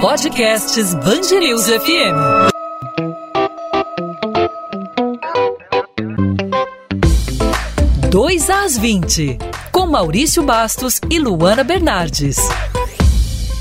Podcasts Bangerils FM. Dois às 20, com Maurício Bastos e Luana Bernardes.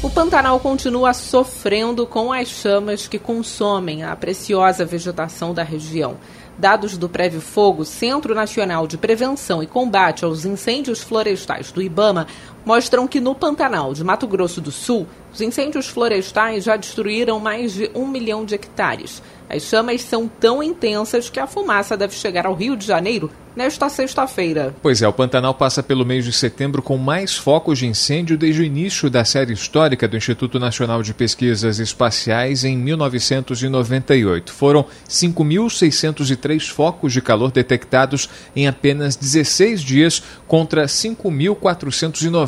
O Pantanal continua sofrendo com as chamas que consomem a preciosa vegetação da região. Dados do Prévio Fogo, Centro Nacional de Prevenção e Combate aos Incêndios Florestais do IBAMA, mostram que no Pantanal de Mato Grosso do Sul, os incêndios florestais já destruíram mais de um milhão de hectares. As chamas são tão intensas que a fumaça deve chegar ao Rio de Janeiro nesta sexta-feira. Pois é, o Pantanal passa pelo mês de setembro com mais focos de incêndio desde o início da série histórica do Instituto Nacional de Pesquisas Espaciais em 1998. Foram 5.603 focos de calor detectados em apenas 16 dias contra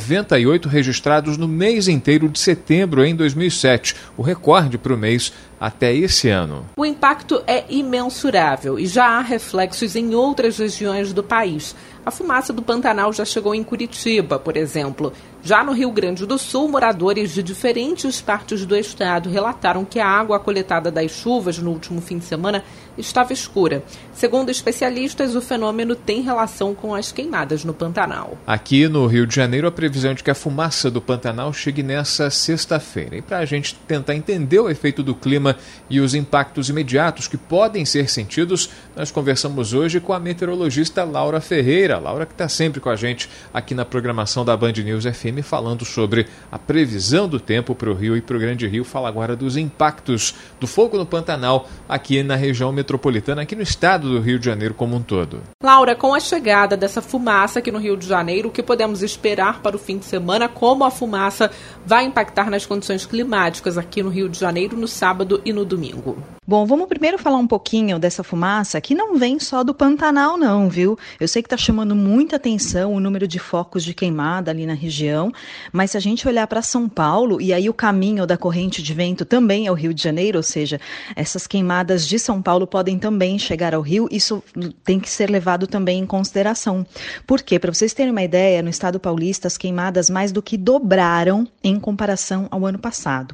5.498 registrados no mês inteiro de setembro em 2007, o recorde para o mês até esse ano. O impacto é imensurável e já há reflexos em outras regiões do país. A fumaça do Pantanal já chegou em Curitiba, por exemplo. Já no Rio Grande do Sul, moradores de diferentes partes do estado relataram que a água coletada das chuvas no último fim de semana estava escura. Segundo especialistas, o fenômeno tem relação com as queimadas no Pantanal. Aqui no Rio de Janeiro, a previsão é de que a fumaça do Pantanal chegue nessa sexta-feira. E para a gente tentar entender o efeito do clima e os impactos imediatos que podem ser sentidos, nós conversamos hoje com a meteorologista Laura Ferreira Laura que está sempre com a gente aqui na programação da Band News FM falando sobre a previsão do tempo para o Rio e para o Grande Rio. Fala agora dos impactos do fogo no Pantanal aqui na região metropolitana, aqui no estado do Rio de Janeiro como um todo. Laura, com a chegada dessa fumaça aqui no Rio de Janeiro, o que podemos esperar para o fim de semana? Como a fumaça vai impactar nas condições climáticas aqui no Rio de Janeiro no sábado e no domingo? Bom, vamos primeiro falar um pouquinho dessa fumaça que não vem só do Pantanal, não, viu? Eu sei que está chamando muita atenção o número de focos de queimada ali na região, mas se a gente olhar para São Paulo, e aí o caminho da corrente de vento também é o Rio de Janeiro, ou seja, essas queimadas de São Paulo podem também chegar ao Rio, isso tem que ser levado também em consideração. Por quê? Para vocês terem uma ideia, no estado paulista, as queimadas mais do que dobraram em comparação ao ano passado.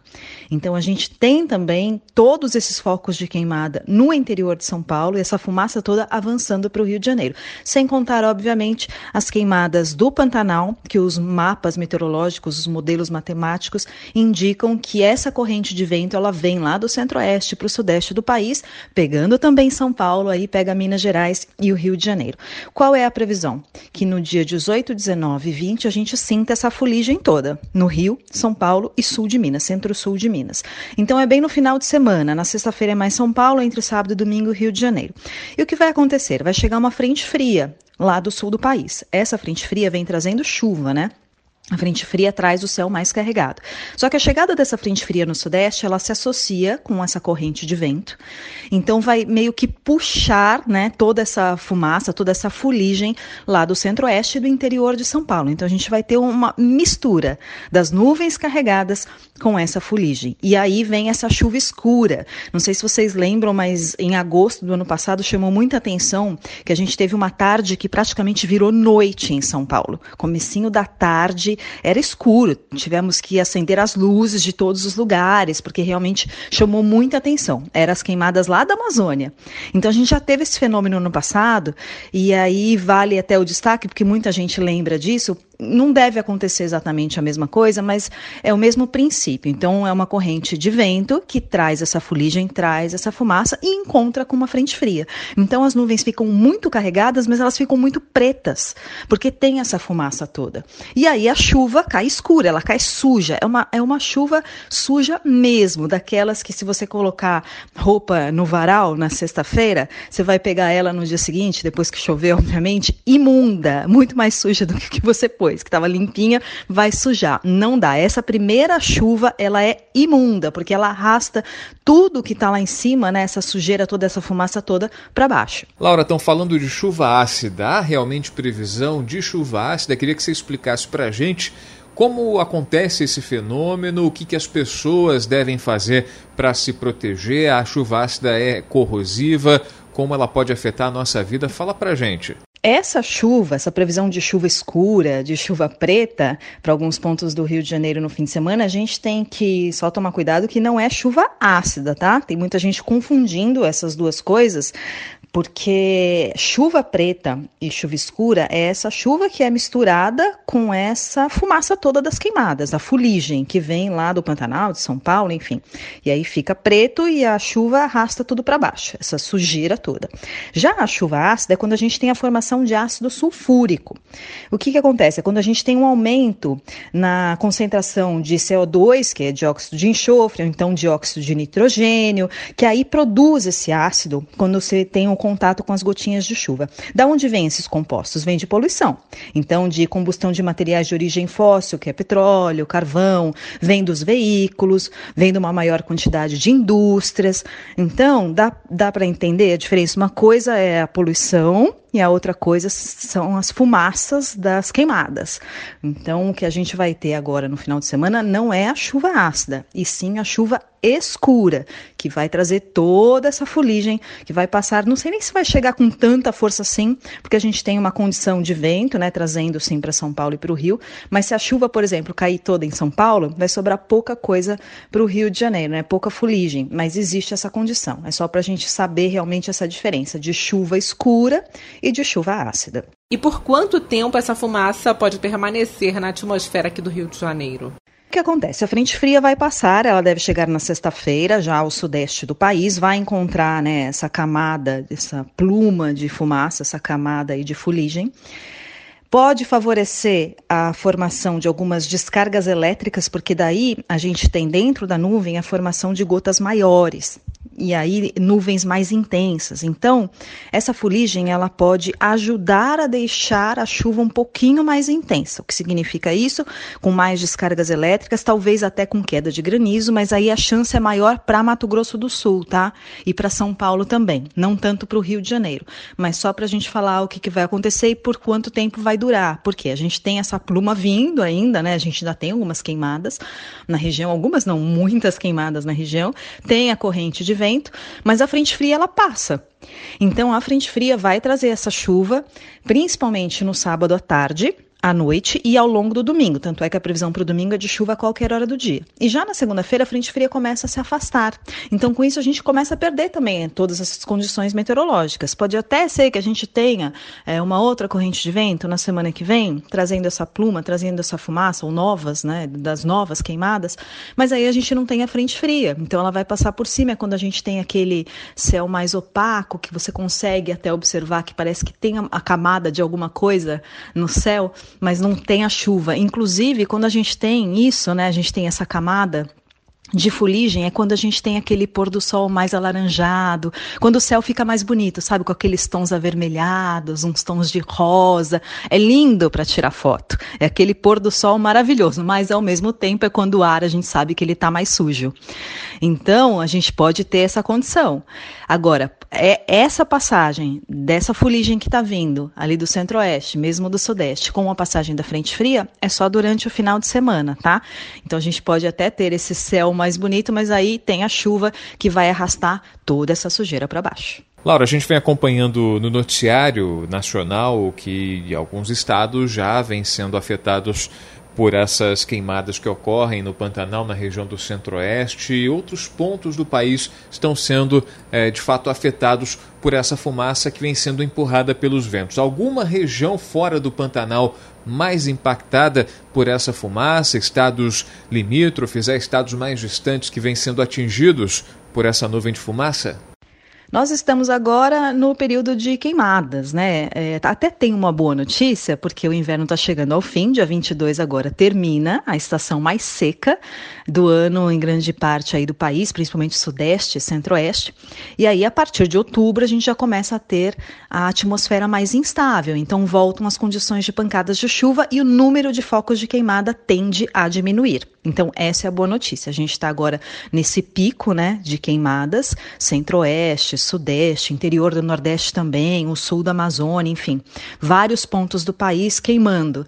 Então a gente tem também todos esses focos focos de queimada no interior de São Paulo e essa fumaça toda avançando para o Rio de Janeiro. Sem contar, obviamente, as queimadas do Pantanal, que os mapas meteorológicos, os modelos matemáticos indicam que essa corrente de vento ela vem lá do centro-oeste para o sudeste do país, pegando também São Paulo, aí pega Minas Gerais e o Rio de Janeiro. Qual é a previsão? Que no dia 18, 19 e 20 a gente sinta essa fuligem toda no Rio, São Paulo e sul de Minas, centro-sul de Minas. Então é bem no final de semana, na sexta-feira é mais São Paulo, entre sábado e domingo, Rio de Janeiro. E o que vai acontecer? Vai chegar uma frente fria lá do sul do país. Essa frente fria vem trazendo chuva, né? A frente fria traz o céu mais carregado. Só que a chegada dessa frente fria no sudeste, ela se associa com essa corrente de vento. Então vai meio que puxar, né, toda essa fumaça, toda essa fuligem lá do centro-oeste e do interior de São Paulo. Então a gente vai ter uma mistura das nuvens carregadas com essa fuligem. E aí vem essa chuva escura. Não sei se vocês lembram, mas em agosto do ano passado chamou muita atenção que a gente teve uma tarde que praticamente virou noite em São Paulo. Comecinho da tarde era escuro, tivemos que acender as luzes de todos os lugares, porque realmente chamou muita atenção. Eram as queimadas lá da Amazônia. Então a gente já teve esse fenômeno no passado, e aí vale até o destaque, porque muita gente lembra disso, não deve acontecer exatamente a mesma coisa, mas é o mesmo princípio. Então, é uma corrente de vento que traz essa fuligem, traz essa fumaça e encontra com uma frente fria. Então, as nuvens ficam muito carregadas, mas elas ficam muito pretas, porque tem essa fumaça toda. E aí a chuva cai escura, ela cai suja. É uma, é uma chuva suja mesmo, daquelas que se você colocar roupa no varal na sexta-feira, você vai pegar ela no dia seguinte, depois que chover, obviamente, imunda, muito mais suja do que você pôs que estava limpinha, vai sujar. Não dá. Essa primeira chuva, ela é imunda, porque ela arrasta tudo que está lá em cima, né, essa sujeira toda, essa fumaça toda, para baixo. Laura, estão falando de chuva ácida. Há realmente previsão de chuva ácida? Queria que você explicasse para a gente como acontece esse fenômeno? O que, que as pessoas devem fazer para se proteger? A chuva ácida é corrosiva? Como ela pode afetar a nossa vida? Fala para gente. Essa chuva, essa previsão de chuva escura, de chuva preta, para alguns pontos do Rio de Janeiro no fim de semana, a gente tem que só tomar cuidado que não é chuva ácida, tá? Tem muita gente confundindo essas duas coisas, porque chuva preta e chuva escura é essa chuva que é misturada com essa fumaça toda das queimadas, a fuligem que vem lá do Pantanal, de São Paulo, enfim. E aí fica preto e a chuva arrasta tudo para baixo, essa sujeira toda. Já a chuva ácida é quando a gente tem a formação de ácido sulfúrico. O que, que acontece? É quando a gente tem um aumento na concentração de CO2, que é dióxido de enxofre, ou então dióxido de nitrogênio, que aí produz esse ácido quando você tem um contato com as gotinhas de chuva. Da onde vêm esses compostos? Vem de poluição. Então, de combustão de materiais de origem fóssil, que é petróleo, carvão, vem dos veículos, vem de uma maior quantidade de indústrias. Então, dá, dá para entender a diferença. Uma coisa é a poluição e a outra coisa são as fumaças das queimadas. Então, o que a gente vai ter agora no final de semana não é a chuva ácida, e sim a chuva escura, que vai trazer toda essa fuligem, que vai passar, não sei nem se vai chegar com tanta força assim, porque a gente tem uma condição de vento, né, trazendo sim para São Paulo e para o Rio, mas se a chuva, por exemplo, cair toda em São Paulo, vai sobrar pouca coisa para o Rio de Janeiro, né, pouca fuligem, mas existe essa condição. É só para a gente saber realmente essa diferença de chuva escura e de chuva ácida. E por quanto tempo essa fumaça pode permanecer na atmosfera aqui do Rio de Janeiro? O que acontece? A frente fria vai passar, ela deve chegar na sexta-feira, já ao sudeste do país, vai encontrar né, essa camada, essa pluma de fumaça, essa camada aí de fuligem. Pode favorecer a formação de algumas descargas elétricas, porque daí a gente tem dentro da nuvem a formação de gotas maiores e aí nuvens mais intensas. Então, essa fuligem ela pode ajudar a deixar a chuva um pouquinho mais intensa. O que significa isso? Com mais descargas elétricas, talvez até com queda de granizo, mas aí a chance é maior para Mato Grosso do Sul, tá? E para São Paulo também, não tanto para o Rio de Janeiro, mas só para a gente falar o que, que vai acontecer e por quanto tempo vai durar. Porque a gente tem essa pluma vindo ainda, né? A gente ainda tem algumas queimadas na região, algumas não, muitas queimadas na região. Tem a corrente de vento vento, mas a frente fria ela passa. Então a frente fria vai trazer essa chuva, principalmente no sábado à tarde, à noite e ao longo do domingo. Tanto é que a previsão para o domingo é de chuva a qualquer hora do dia. E já na segunda-feira, a frente fria começa a se afastar. Então, com isso, a gente começa a perder também todas essas condições meteorológicas. Pode até ser que a gente tenha é, uma outra corrente de vento na semana que vem, trazendo essa pluma, trazendo essa fumaça, ou novas, né, das novas queimadas, mas aí a gente não tem a frente fria. Então, ela vai passar por cima. É quando a gente tem aquele céu mais opaco, que você consegue até observar que parece que tem a camada de alguma coisa no céu mas não tem a chuva. Inclusive, quando a gente tem isso, né, a gente tem essa camada de fuligem é quando a gente tem aquele pôr do sol mais alaranjado, quando o céu fica mais bonito, sabe, com aqueles tons avermelhados, uns tons de rosa. É lindo para tirar foto. É aquele pôr do sol maravilhoso, mas ao mesmo tempo é quando o ar a gente sabe que ele está mais sujo. Então, a gente pode ter essa condição. Agora, é essa passagem dessa fuligem que está vindo ali do centro-oeste, mesmo do sudeste, com a passagem da frente fria, é só durante o final de semana, tá? Então a gente pode até ter esse céu mais bonito, mas aí tem a chuva que vai arrastar toda essa sujeira para baixo. Laura, a gente vem acompanhando no noticiário nacional que alguns estados já vêm sendo afetados por essas queimadas que ocorrem no Pantanal, na região do Centro-Oeste, e outros pontos do país estão sendo é, de fato afetados por essa fumaça que vem sendo empurrada pelos ventos. Alguma região fora do Pantanal mais impactada por essa fumaça? Estados limítrofes, é, estados mais distantes que vêm sendo atingidos por essa nuvem de fumaça? Nós estamos agora no período de queimadas, né? É, até tem uma boa notícia, porque o inverno está chegando ao fim, dia 22 agora termina a estação mais seca do ano em grande parte aí do país, principalmente sudeste, centro-oeste. E aí, a partir de outubro, a gente já começa a ter a atmosfera mais instável. Então, voltam as condições de pancadas de chuva e o número de focos de queimada tende a diminuir. Então, essa é a boa notícia. A gente está agora nesse pico né, de queimadas, centro-oeste, sudeste, interior do Nordeste também, o sul da Amazônia, enfim, vários pontos do país queimando.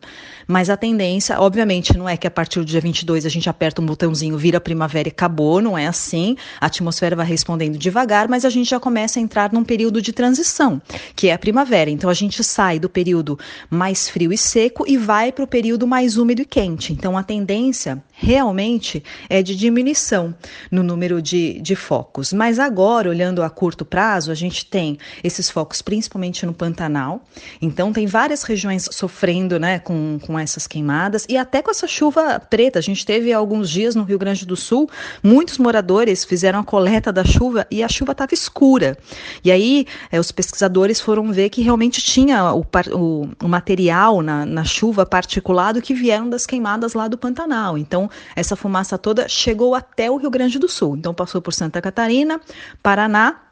Mas a tendência, obviamente, não é que a partir do dia 22 a gente aperta um botãozinho, vira primavera e acabou, não é assim. A atmosfera vai respondendo devagar, mas a gente já começa a entrar num período de transição, que é a primavera. Então a gente sai do período mais frio e seco e vai para o período mais úmido e quente. Então a tendência realmente é de diminuição no número de, de focos. Mas agora, olhando a curto prazo, a gente tem esses focos principalmente no Pantanal. Então tem várias regiões sofrendo né, com, essas queimadas e até com essa chuva preta. A gente teve alguns dias no Rio Grande do Sul, muitos moradores fizeram a coleta da chuva e a chuva estava escura. E aí é, os pesquisadores foram ver que realmente tinha o, o, o material na, na chuva particulado que vieram das queimadas lá do Pantanal. Então, essa fumaça toda chegou até o Rio Grande do Sul. Então, passou por Santa Catarina, Paraná,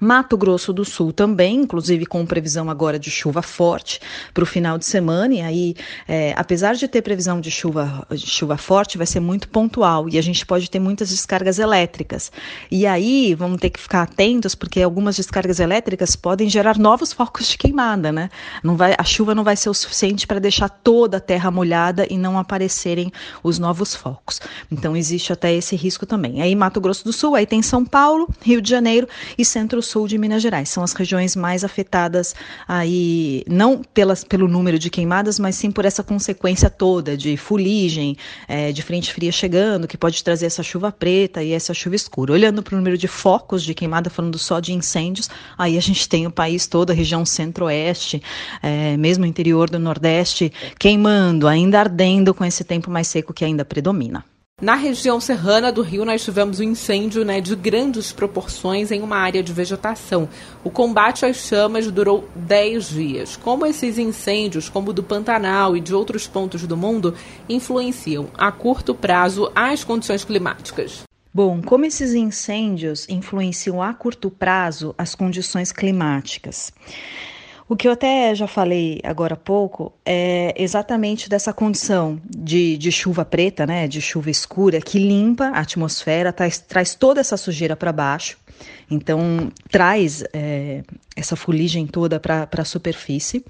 Mato Grosso do Sul também, inclusive com previsão agora de chuva forte para o final de semana. E aí, é, apesar de ter previsão de chuva, de chuva forte, vai ser muito pontual e a gente pode ter muitas descargas elétricas. E aí, vamos ter que ficar atentos porque algumas descargas elétricas podem gerar novos focos de queimada, né? Não vai, a chuva não vai ser o suficiente para deixar toda a terra molhada e não aparecerem os novos focos. Então, existe até esse risco também. Aí, Mato Grosso do Sul, aí tem São Paulo, Rio de Janeiro e Centro sul de Minas Gerais. São as regiões mais afetadas aí, não pelas, pelo número de queimadas, mas sim por essa consequência toda de fuligem, é, de frente fria chegando, que pode trazer essa chuva preta e essa chuva escura. Olhando para o número de focos de queimada, falando só de incêndios, aí a gente tem o país todo, a região centro-oeste, é, mesmo interior do Nordeste, queimando, ainda ardendo com esse tempo mais seco que ainda predomina. Na região serrana do Rio, nós tivemos um incêndio né, de grandes proporções em uma área de vegetação. O combate às chamas durou 10 dias. Como esses incêndios, como o do Pantanal e de outros pontos do mundo, influenciam a curto prazo as condições climáticas? Bom, como esses incêndios influenciam a curto prazo as condições climáticas? O que eu até já falei agora há pouco é exatamente dessa condição de, de chuva preta, né, de chuva escura, que limpa a atmosfera, traz, traz toda essa sujeira para baixo, então traz é, essa fuligem toda para a superfície.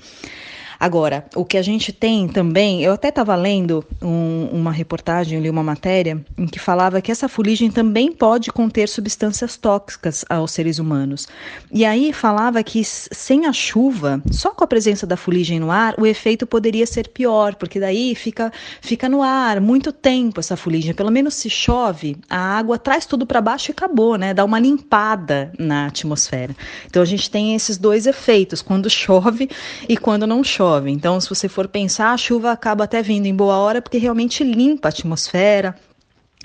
Agora, o que a gente tem também, eu até estava lendo um, uma reportagem, li uma matéria, em que falava que essa fuligem também pode conter substâncias tóxicas aos seres humanos. E aí falava que sem a chuva, só com a presença da fuligem no ar, o efeito poderia ser pior, porque daí fica, fica no ar muito tempo essa fuligem. Pelo menos se chove, a água traz tudo para baixo e acabou, né? Dá uma limpada na atmosfera. Então a gente tem esses dois efeitos, quando chove e quando não chove chove. Então, se você for pensar, a chuva acaba até vindo em boa hora porque realmente limpa a atmosfera,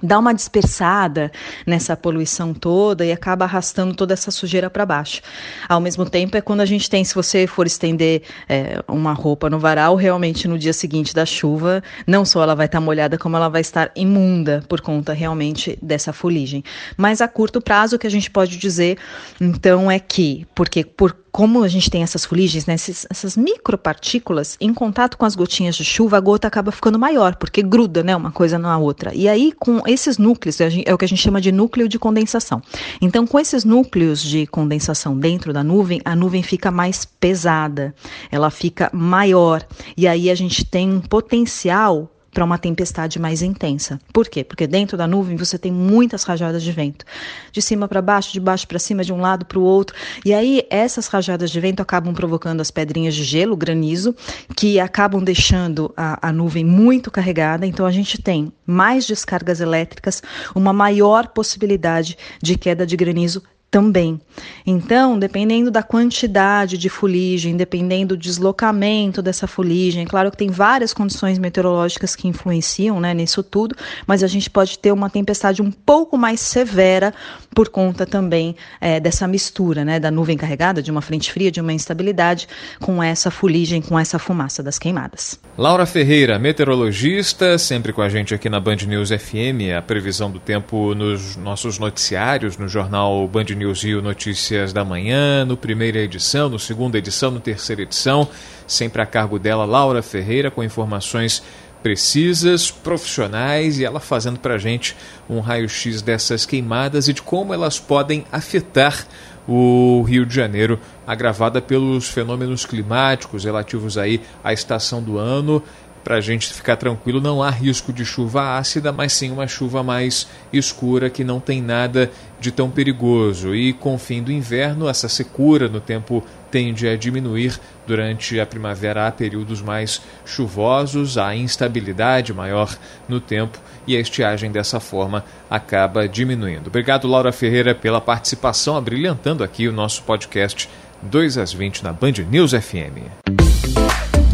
dá uma dispersada nessa poluição toda e acaba arrastando toda essa sujeira para baixo. Ao mesmo tempo, é quando a gente tem, se você for estender é, uma roupa no varal, realmente no dia seguinte da chuva, não só ela vai estar tá molhada, como ela vai estar imunda por conta realmente dessa fuligem. Mas a curto prazo, o que a gente pode dizer, então, é que, porque por como a gente tem essas fuligens, né, esses, essas micropartículas, em contato com as gotinhas de chuva, a gota acaba ficando maior, porque gruda né, uma coisa na outra. E aí, com esses núcleos, é o que a gente chama de núcleo de condensação. Então, com esses núcleos de condensação dentro da nuvem, a nuvem fica mais pesada, ela fica maior. E aí a gente tem um potencial para uma tempestade mais intensa. Por quê? Porque dentro da nuvem você tem muitas rajadas de vento, de cima para baixo, de baixo para cima, de um lado para o outro. E aí essas rajadas de vento acabam provocando as pedrinhas de gelo, granizo, que acabam deixando a, a nuvem muito carregada. Então a gente tem mais descargas elétricas, uma maior possibilidade de queda de granizo também. Então, dependendo da quantidade de fuligem, dependendo do deslocamento dessa fuligem, claro que tem várias condições meteorológicas que influenciam né, nisso tudo, mas a gente pode ter uma tempestade um pouco mais severa por conta também é, dessa mistura né, da nuvem carregada, de uma frente fria, de uma instabilidade, com essa fuligem, com essa fumaça das queimadas. Laura Ferreira, meteorologista, sempre com a gente aqui na Band News FM, a previsão do tempo nos nossos noticiários, no jornal Band News News Rio Notícias da Manhã, no primeira edição, no segunda edição, no terceira edição, sempre a cargo dela, Laura Ferreira, com informações precisas, profissionais e ela fazendo para a gente um raio-x dessas queimadas e de como elas podem afetar o Rio de Janeiro, agravada pelos fenômenos climáticos relativos aí à estação do ano para a gente ficar tranquilo, não há risco de chuva ácida, mas sim uma chuva mais escura que não tem nada de tão perigoso. E com o fim do inverno, essa secura no tempo tende a diminuir. Durante a primavera há períodos mais chuvosos, há instabilidade maior no tempo e a estiagem dessa forma acaba diminuindo. Obrigado, Laura Ferreira, pela participação, abrilhantando aqui o nosso podcast 2 às 20 na Band News FM.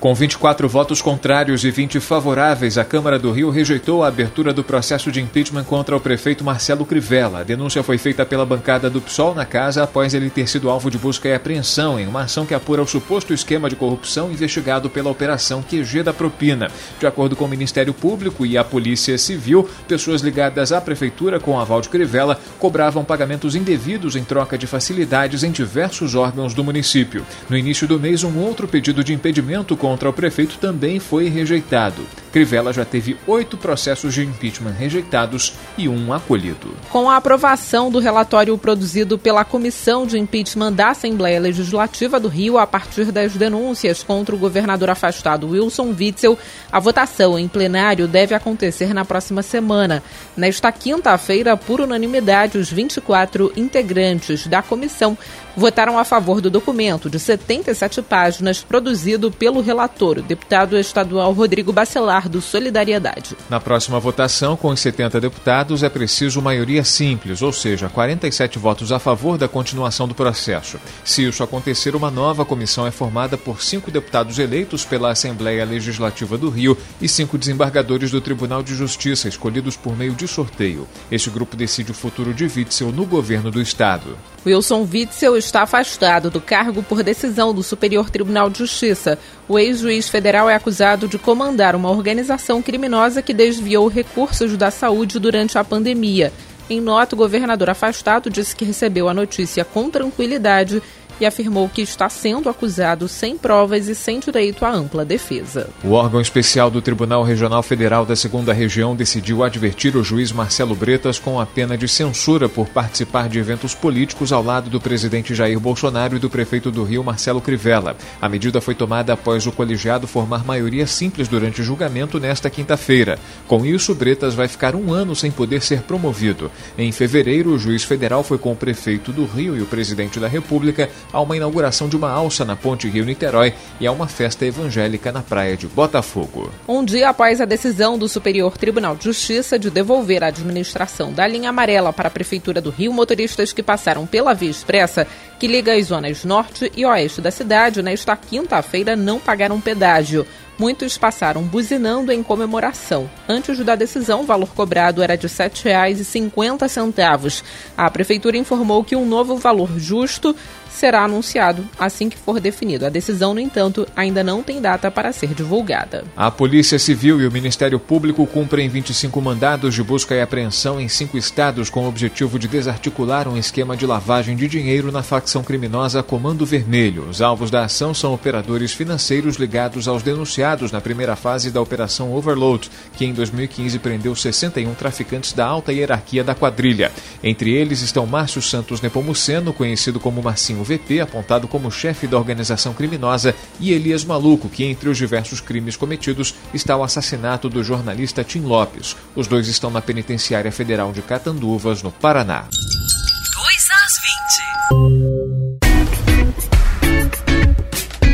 Com 24 votos contrários e 20 favoráveis, a Câmara do Rio rejeitou a abertura do processo de impeachment contra o prefeito Marcelo Crivella. A denúncia foi feita pela bancada do PSOL na casa após ele ter sido alvo de busca e apreensão em uma ação que apura o suposto esquema de corrupção investigado pela Operação QG da Propina. De acordo com o Ministério Público e a Polícia Civil, pessoas ligadas à prefeitura com aval de Crivella cobravam pagamentos indevidos em troca de facilidades em diversos órgãos do município. No início do mês, um outro pedido de impedimento com contra o prefeito também foi rejeitado. Crivella já teve oito processos de impeachment rejeitados e um acolhido. Com a aprovação do relatório produzido pela Comissão de Impeachment da Assembleia Legislativa do Rio a partir das denúncias contra o governador afastado Wilson Witzel, a votação em plenário deve acontecer na próxima semana. Nesta quinta-feira, por unanimidade, os 24 integrantes da comissão votaram a favor do documento de 77 páginas produzido pelo relator, o deputado estadual Rodrigo Bacelar do Solidariedade. Na próxima votação, com os 70 deputados, é preciso maioria simples, ou seja, 47 votos a favor da continuação do processo. Se isso acontecer, uma nova comissão é formada por cinco deputados eleitos pela Assembleia Legislativa do Rio e cinco desembargadores do Tribunal de Justiça, escolhidos por meio de sorteio. Este grupo decide o futuro de Witzel no governo do Estado. Wilson Witzel está afastado do cargo por decisão do Superior Tribunal de Justiça. O ex-juiz federal é acusado de comandar uma organização criminosa que desviou recursos da saúde durante a pandemia. Em nota, o governador afastado disse que recebeu a notícia com tranquilidade e afirmou que está sendo acusado sem provas e sem direito à ampla defesa. O órgão especial do Tribunal Regional Federal da Segunda Região decidiu advertir o juiz Marcelo Bretas com a pena de censura por participar de eventos políticos ao lado do presidente Jair Bolsonaro e do prefeito do Rio, Marcelo Crivella. A medida foi tomada após o colegiado formar maioria simples durante o julgamento nesta quinta-feira. Com isso, Bretas vai ficar um ano sem poder ser promovido. Em fevereiro, o juiz federal foi com o prefeito do Rio e o presidente da República a uma inauguração de uma alça na Ponte Rio-Niterói e a uma festa evangélica na praia de Botafogo. Um dia após a decisão do Superior Tribunal de Justiça de devolver a administração da linha amarela para a Prefeitura do Rio, motoristas que passaram pela via expressa que liga as zonas norte e oeste da cidade nesta quinta-feira não pagaram pedágio. Muitos passaram buzinando em comemoração. Antes da decisão, o valor cobrado era de R$ 7,50. A prefeitura informou que um novo valor justo será anunciado assim que for definido. A decisão, no entanto, ainda não tem data para ser divulgada. A Polícia Civil e o Ministério Público cumprem 25 mandados de busca e apreensão em cinco estados com o objetivo de desarticular um esquema de lavagem de dinheiro na facção criminosa Comando Vermelho. Os alvos da ação são operadores financeiros ligados aos denunciados na primeira fase da Operação Overload, que em 2015 prendeu 61 traficantes da alta hierarquia da quadrilha. Entre eles estão Márcio Santos Nepomuceno, conhecido como Marcinho VP, apontado como chefe da organização criminosa, e Elias Maluco, que entre os diversos crimes cometidos está o assassinato do jornalista Tim Lopes. Os dois estão na Penitenciária Federal de Catanduvas, no Paraná. 2 às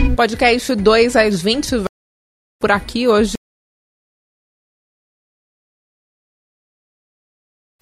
20. Podcast 2 às 20 por aqui hoje.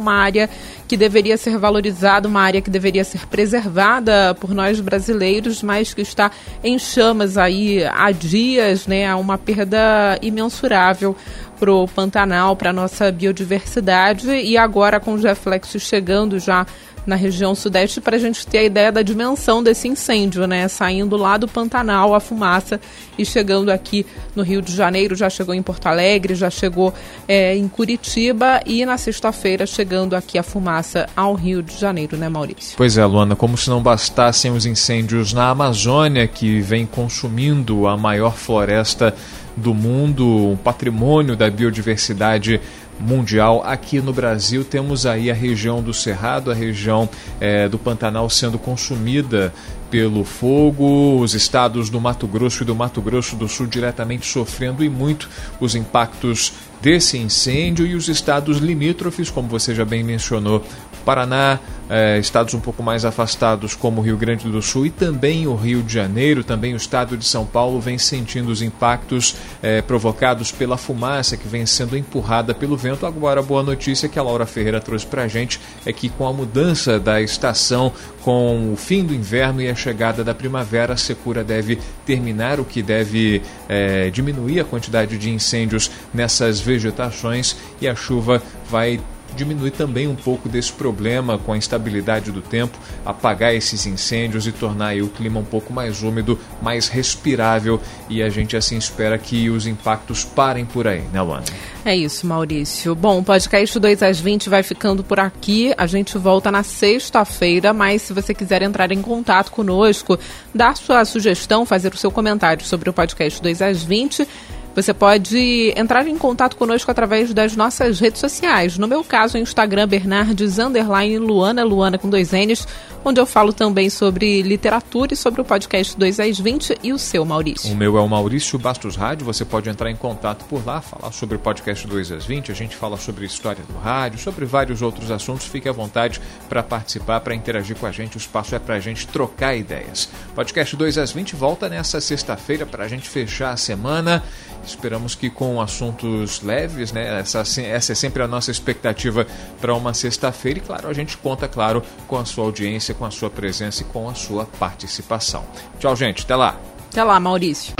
Uma área que deveria ser valorizada, uma área que deveria ser preservada por nós brasileiros, mas que está em chamas aí há dias, né? Há uma perda imensurável. Para o Pantanal, para a nossa biodiversidade, e agora com os reflexos chegando já na região sudeste para a gente ter a ideia da dimensão desse incêndio, né? Saindo lá do Pantanal a fumaça e chegando aqui no Rio de Janeiro, já chegou em Porto Alegre, já chegou é, em Curitiba e na sexta-feira chegando aqui a fumaça ao Rio de Janeiro, né, Maurício? Pois é, Luana, como se não bastassem os incêndios na Amazônia que vem consumindo a maior floresta do mundo, um patrimônio da biodiversidade mundial. Aqui no Brasil temos aí a região do Cerrado, a região é, do Pantanal sendo consumida pelo fogo, os estados do Mato Grosso e do Mato Grosso do Sul diretamente sofrendo e muito os impactos desse incêndio e os estados limítrofes, como você já bem mencionou, Paraná, eh, estados um pouco mais afastados como Rio Grande do Sul e também o Rio de Janeiro, também o estado de São Paulo vem sentindo os impactos eh, provocados pela fumaça que vem sendo empurrada pelo vento. Agora, a boa notícia que a Laura Ferreira trouxe para a gente é que com a mudança da estação, com o fim do inverno e a chegada da primavera, a secura deve terminar, o que deve eh, diminuir a quantidade de incêndios nessas vegetações e a chuva vai diminuir também um pouco desse problema com a instabilidade do tempo, apagar esses incêndios e tornar o clima um pouco mais úmido, mais respirável e a gente assim espera que os impactos parem por aí, né, Luana? É isso, Maurício. Bom, o podcast 2 às 20 vai ficando por aqui. A gente volta na sexta-feira, mas se você quiser entrar em contato conosco, dar sua sugestão, fazer o seu comentário sobre o podcast 2 às 20, você pode entrar em contato conosco através das nossas redes sociais. No meu caso, o Instagram Bernardes underline Luana, Luana com dois N's, onde eu falo também sobre literatura e sobre o podcast 2 às 20 e o seu, Maurício. O meu é o Maurício Bastos Rádio. Você pode entrar em contato por lá, falar sobre o podcast 2 às 20. A gente fala sobre história do rádio, sobre vários outros assuntos. Fique à vontade para participar, para interagir com a gente. O espaço é para a gente trocar ideias. Podcast 2 às 20 volta nessa sexta-feira para a gente fechar a semana. Esperamos que com assuntos leves, né? Essa, essa é sempre a nossa expectativa para uma sexta-feira. E claro, a gente conta, claro, com a sua audiência, com a sua presença e com a sua participação. Tchau, gente. Até lá. Até lá, Maurício.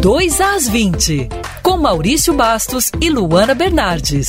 Dois às 20, com Maurício Bastos e Luana Bernardes.